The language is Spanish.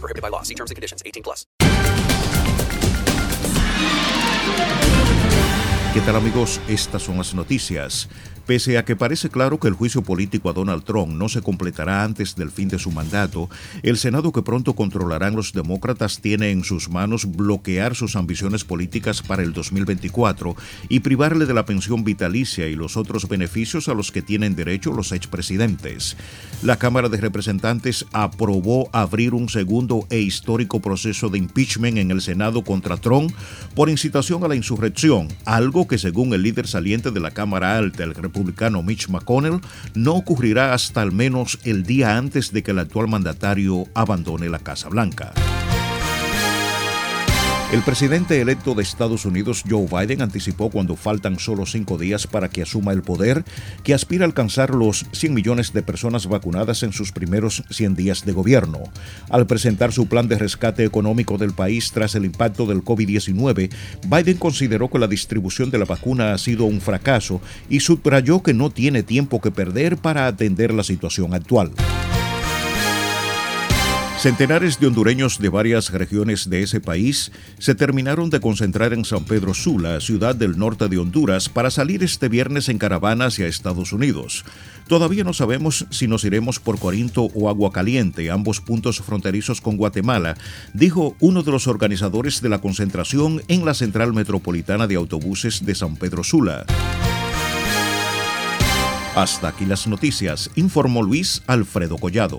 Prohibited by law. See terms and conditions. 18 plus. ¿Qué tal amigos? Estas son las noticias. Pese a que parece claro que el juicio político a Donald Trump no se completará antes del fin de su mandato, el Senado que pronto controlarán los demócratas tiene en sus manos bloquear sus ambiciones políticas para el 2024 y privarle de la pensión vitalicia y los otros beneficios a los que tienen derecho los expresidentes. La Cámara de Representantes aprobó abrir un segundo e histórico proceso de impeachment en el Senado contra Trump por incitación a la insurrección, algo que según el líder saliente de la Cámara Alta, el republicano Mitch McConnell no ocurrirá hasta al menos el día antes de que el actual mandatario abandone la Casa Blanca. El presidente electo de Estados Unidos, Joe Biden, anticipó cuando faltan solo cinco días para que asuma el poder que aspira a alcanzar los 100 millones de personas vacunadas en sus primeros 100 días de gobierno. Al presentar su plan de rescate económico del país tras el impacto del COVID-19, Biden consideró que la distribución de la vacuna ha sido un fracaso y subrayó que no tiene tiempo que perder para atender la situación actual. Centenares de hondureños de varias regiones de ese país se terminaron de concentrar en San Pedro Sula, ciudad del norte de Honduras, para salir este viernes en caravana hacia Estados Unidos. Todavía no sabemos si nos iremos por Corinto o Agua Caliente, ambos puntos fronterizos con Guatemala, dijo uno de los organizadores de la concentración en la Central Metropolitana de Autobuses de San Pedro Sula. Hasta aquí las noticias, informó Luis Alfredo Collado.